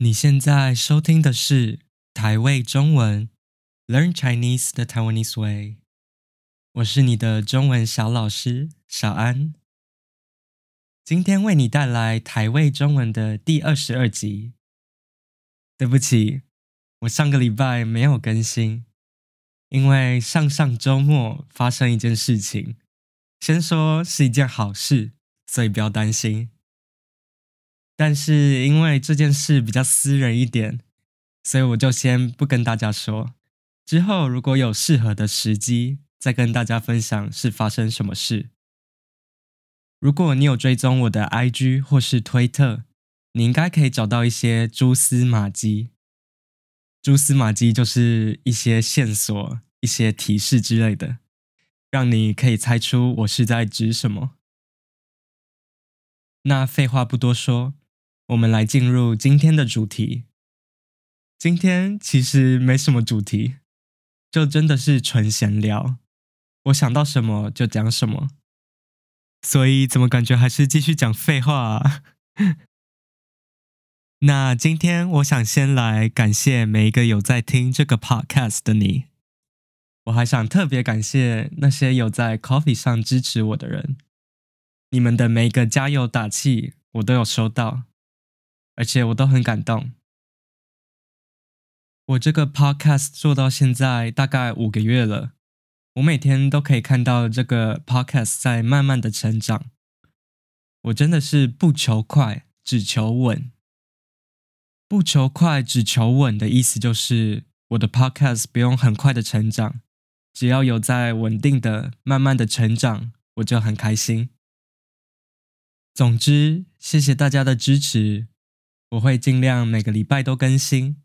你现在收听的是台味中文 Learn Chinese the Taiwanese Way，我是你的中文小老师小安。今天为你带来台味中文的第二十二集。对不起，我上个礼拜没有更新，因为上上周末发生一件事情。先说是一件好事，所以不要担心。但是因为这件事比较私人一点，所以我就先不跟大家说。之后如果有适合的时机，再跟大家分享是发生什么事。如果你有追踪我的 IG 或是推特，你应该可以找到一些蛛丝马迹。蛛丝马迹就是一些线索、一些提示之类的，让你可以猜出我是在指什么。那废话不多说。我们来进入今天的主题。今天其实没什么主题，就真的是纯闲聊。我想到什么就讲什么，所以怎么感觉还是继续讲废话啊？那今天我想先来感谢每一个有在听这个 podcast 的你。我还想特别感谢那些有在 Coffee 上支持我的人，你们的每一个加油打气，我都有收到。而且我都很感动。我这个 podcast 做到现在大概五个月了，我每天都可以看到这个 podcast 在慢慢的成长。我真的是不求快，只求稳。不求快，只求稳的意思就是，我的 podcast 不用很快的成长，只要有在稳定的、慢慢的成长，我就很开心。总之，谢谢大家的支持。我会尽量每个礼拜都更新，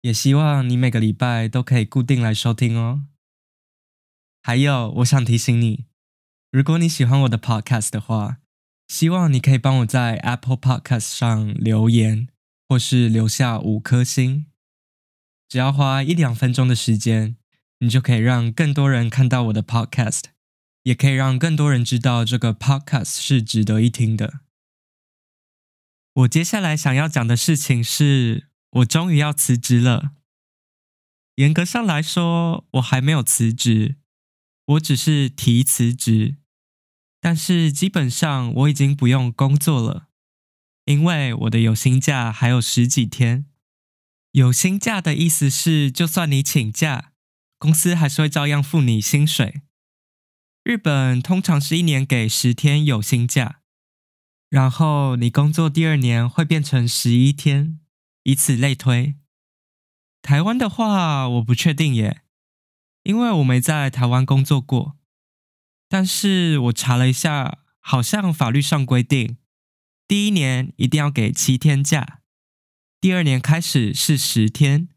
也希望你每个礼拜都可以固定来收听哦。还有，我想提醒你，如果你喜欢我的 Podcast 的话，希望你可以帮我在 Apple Podcast 上留言，或是留下五颗星。只要花一两分钟的时间，你就可以让更多人看到我的 Podcast，也可以让更多人知道这个 Podcast 是值得一听的。我接下来想要讲的事情是，我终于要辞职了。严格上来说，我还没有辞职，我只是提辞职。但是基本上我已经不用工作了，因为我的有薪假还有十几天。有薪假的意思是，就算你请假，公司还是会照样付你薪水。日本通常是一年给十天有薪假。然后你工作第二年会变成十一天，以此类推。台湾的话，我不确定耶，因为我没在台湾工作过。但是我查了一下，好像法律上规定，第一年一定要给七天假，第二年开始是十天。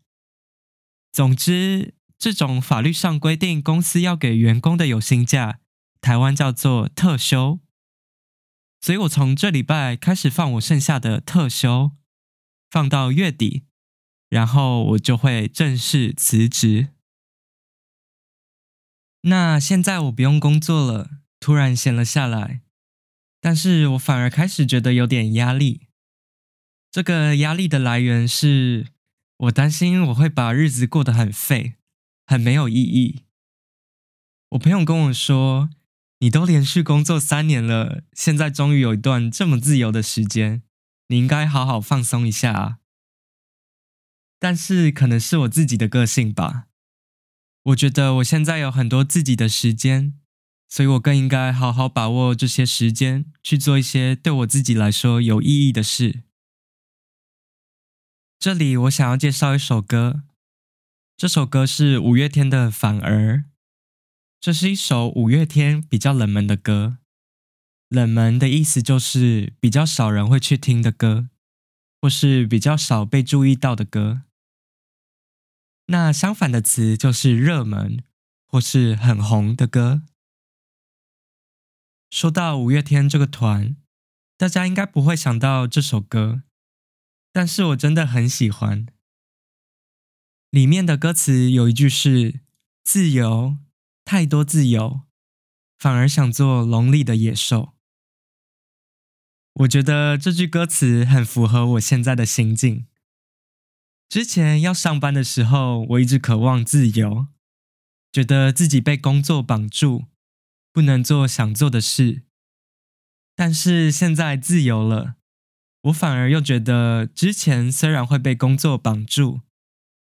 总之，这种法律上规定公司要给员工的有薪假，台湾叫做特休。所以我从这礼拜开始放我剩下的特休，放到月底，然后我就会正式辞职。那现在我不用工作了，突然闲了下来，但是我反而开始觉得有点压力。这个压力的来源是我担心我会把日子过得很废，很没有意义。我朋友跟我说，你都连续工作三年了，现在终于有一段这么自由的时间，你应该好好放松一下啊。但是可能是我自己的个性吧，我觉得我现在有很多自己的时间，所以我更应该好好把握这些时间，去做一些对我自己来说有意义的事。这里我想要介绍一首歌，这首歌是五月天的《反而》。这是一首五月天比较冷门的歌，冷门的意思就是比较少人会去听的歌，或是比较少被注意到的歌。那相反的词就是热门或是很红的歌。说到五月天这个团，大家应该不会想到这首歌，但是我真的很喜欢。里面的歌词有一句是“自由”。太多自由，反而想做笼里的野兽。我觉得这句歌词很符合我现在的心境，之前要上班的时候，我一直渴望自由，觉得自己被工作绑住，不能做想做的事。但是现在自由了，我反而又觉得之前虽然会被工作绑住，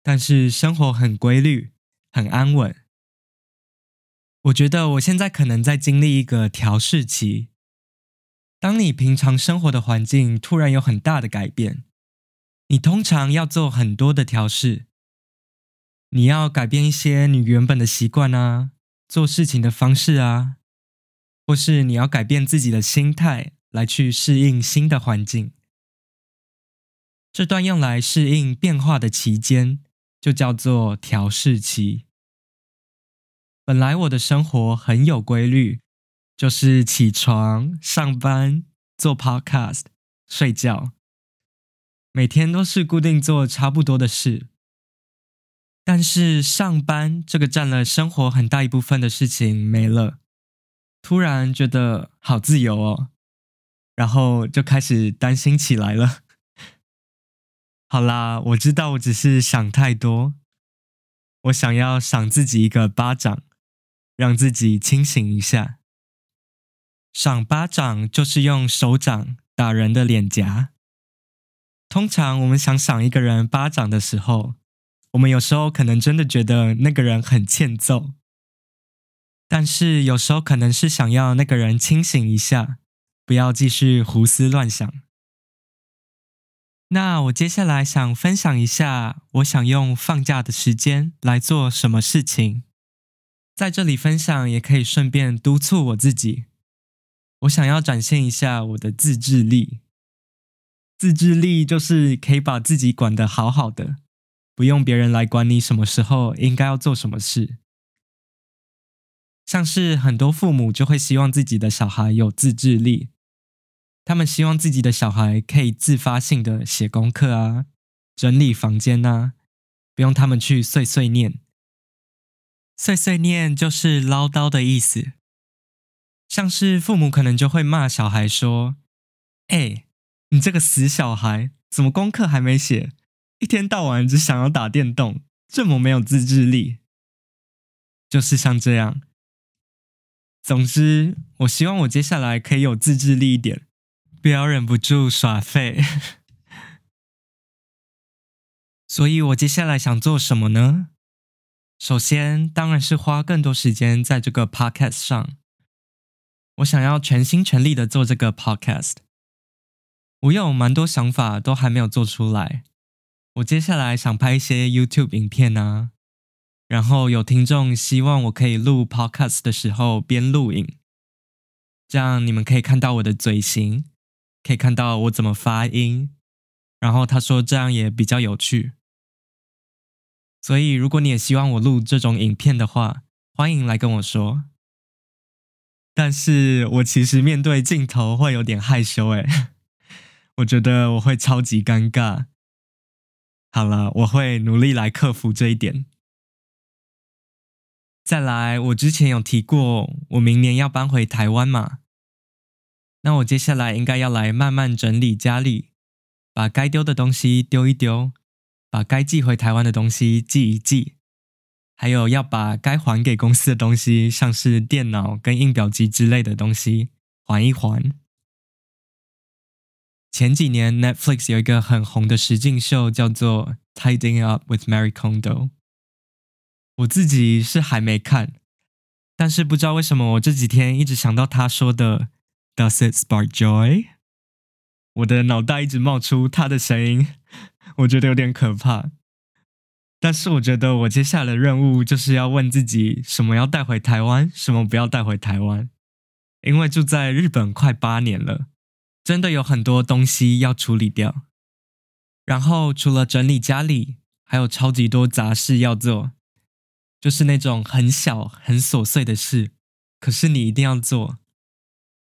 但是生活很规律，很安稳。我觉得我现在可能在经历一个调试期。当你平常生活的环境突然有很大的改变，你通常要做很多的调试。你要改变一些你原本的习惯啊，做事情的方式啊。或是你要改变自己的心态来去适应新的环境，这段用来适应变化的期间就叫做调试期。本来我的生活很有规律，就是起床、上班、做 podcast、睡觉，每天都是固定做差不多的事。但是上班这个占了生活很大一部分的事情没了。突然觉得好自由哦，然后就开始担心起来了。好啦，我知道我只是想太多，我想要赏自己一个巴掌，让自己清醒一下。赏巴掌就是用手掌打人的脸颊。通常我们想赏一个人巴掌的时候，我们有时候可能真的觉得那个人很欠揍。但是有时候可能是想要那个人清醒一下，不要继续胡思乱想。那我接下来想分享一下，我想用放假的时间来做什么事情。在这里分享也可以顺便督促我自己。我想要展现一下我的自制力。自制力就是可以把自己管得好好的，不用别人来管你什么时候应该要做什么事。像是很多父母就会希望自己的小孩有自制力，他们希望自己的小孩可以自发性的写功课啊，整理房间啊，不用他们去碎碎念。碎碎念就是唠叨的意思，像是父母可能就会骂小孩说：“哎，你这个死小孩，怎么功课还没写？一天到晚只想要打电动，这么没有自制力。”就是像这样。总之，我希望我接下来可以有自制力一点，不要忍不住耍废。所以我接下来想做什么呢？首先，当然是花更多时间在这个 podcast 上。我想要全心全力的做这个 podcast。我有蛮多想法，都还没有做出来。我接下来想拍一些 YouTube 影片啊。然后有听众希望我可以录 podcast 的时候边录影，这样你们可以看到我的嘴型，可以看到我怎么发音。然后他说这样也比较有趣。所以如果你也希望我录这种影片的话，欢迎来跟我说。但是我其实面对镜头会有点害羞诶，我觉得我会超级尴尬。好了，我会努力来克服这一点。再来，我之前有提过，我明年要搬回台湾嘛。那我接下来应该要来慢慢整理家里，把该丢的东西丢一丢，把该寄回台湾的东西寄一寄，还有要把该还给公司的东西，像是电脑跟印表机之类的东西还一还。前几年 Netflix 有一个很红的实境秀，叫做《Tidying Up with Marie Kondo》。我自己是还没看，但是不知道为什么我这几天一直想到他说的 “Does it spark joy？” 我的脑袋一直冒出他的声音，我觉得有点可怕。但是我觉得我接下来的任务就是要问自己：什么要带回台湾，什么不要带回台湾？因为住在日本快八年了，真的有很多东西要处理掉。然后除了整理家里，还有超级多杂事要做。就是那种很小很琐碎的事，可是你一定要做，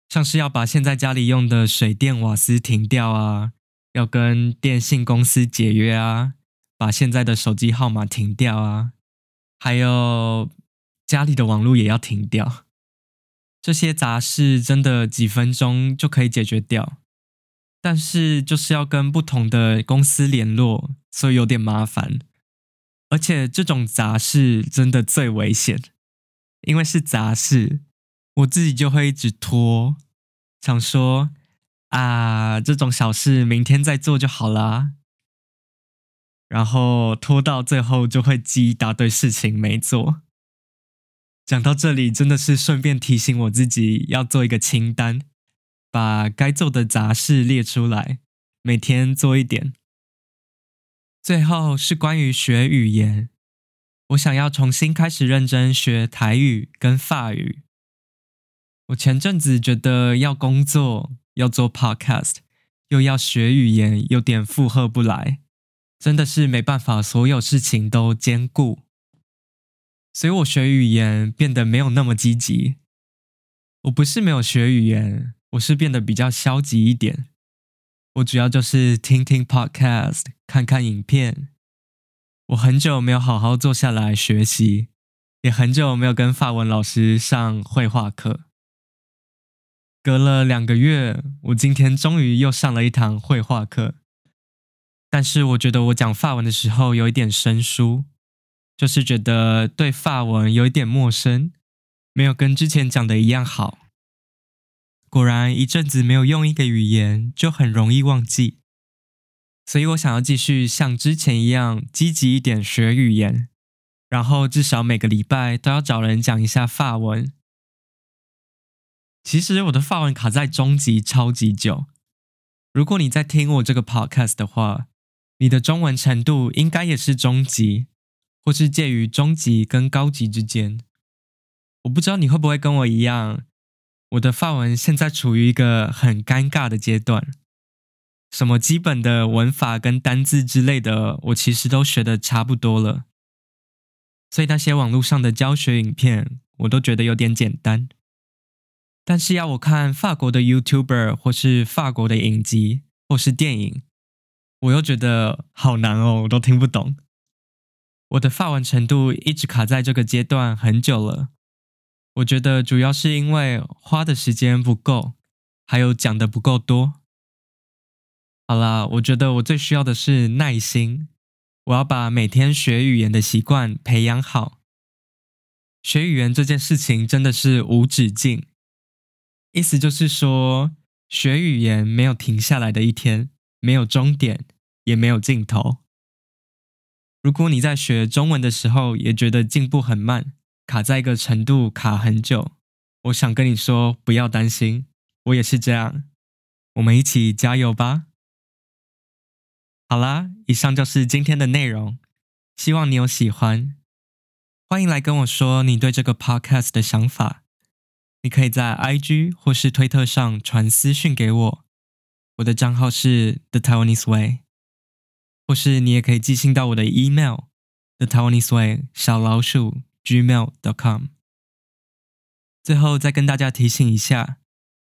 像是要把现在家里用的水电瓦斯停掉啊，要跟电信公司解约啊，把现在的手机号码停掉啊，还有家里的网络也要停掉。这些杂事真的几分钟就可以解决掉，但是就是要跟不同的公司联络，所以有点麻烦。而且这种杂事真的最危险，因为是杂事，我自己就会一直拖，想说啊，这种小事明天再做就好啦。然后拖到最后就会积一大堆事情没做。讲到这里，真的是顺便提醒我自己要做一个清单，把该做的杂事列出来，每天做一点。最后是关于学语言，我想要重新开始认真学台语跟法语。我前阵子觉得要工作，要做 podcast，又要学语言，有点负荷不来，真的是没办法，所有事情都兼顾。所以我学语言变得没有那么积极。我不是没有学语言，我是变得比较消极一点。我主要就是听听 podcast，看看影片。我很久没有好好坐下来学习，也很久没有跟法文老师上绘画课。隔了两个月，我今天终于又上了一堂绘画课。但是我觉得我讲法文的时候有一点生疏，就是觉得对法文有一点陌生，没有跟之前讲的一样好。果然，一阵子没有用一个语言，就很容易忘记。所以我想要继续像之前一样积极一点学语言，然后至少每个礼拜都要找人讲一下法文。其实我的法文卡在中级超级久。如果你在听我这个 podcast 的话，你的中文程度应该也是中级，或是介于中级跟高级之间。我不知道你会不会跟我一样。我的法文现在处于一个很尴尬的阶段，什么基本的文法跟单字之类的，我其实都学得差不多了，所以那些网络上的教学影片，我都觉得有点简单。但是要我看法国的 YouTuber 或是法国的影集或是电影，我又觉得好难哦，我都听不懂。我的法文程度一直卡在这个阶段很久了。我觉得主要是因为花的时间不够，还有讲的不够多。好啦，我觉得我最需要的是耐心。我要把每天学语言的习惯培养好。学语言这件事情真的是无止境，意思就是说，学语言没有停下来的一天，没有终点，也没有尽头。如果你在学中文的时候也觉得进步很慢，卡在一个程度，卡很久。我想跟你说，不要担心，我也是这样。我们一起加油吧！好啦，以上就是今天的内容，希望你有喜欢。欢迎来跟我说你对这个 podcast 的想法。你可以在 IG 或是推特上传私讯给我，我的账号是 The Taiwanese Way，或是你也可以寄信到我的 email The Taiwanese Way 小老鼠。gmail.com。最后再跟大家提醒一下，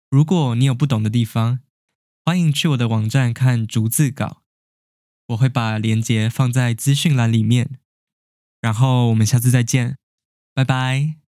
如果你有不懂的地方，欢迎去我的网站看逐字稿，我会把链接放在资讯栏里面。然后我们下次再见，拜拜。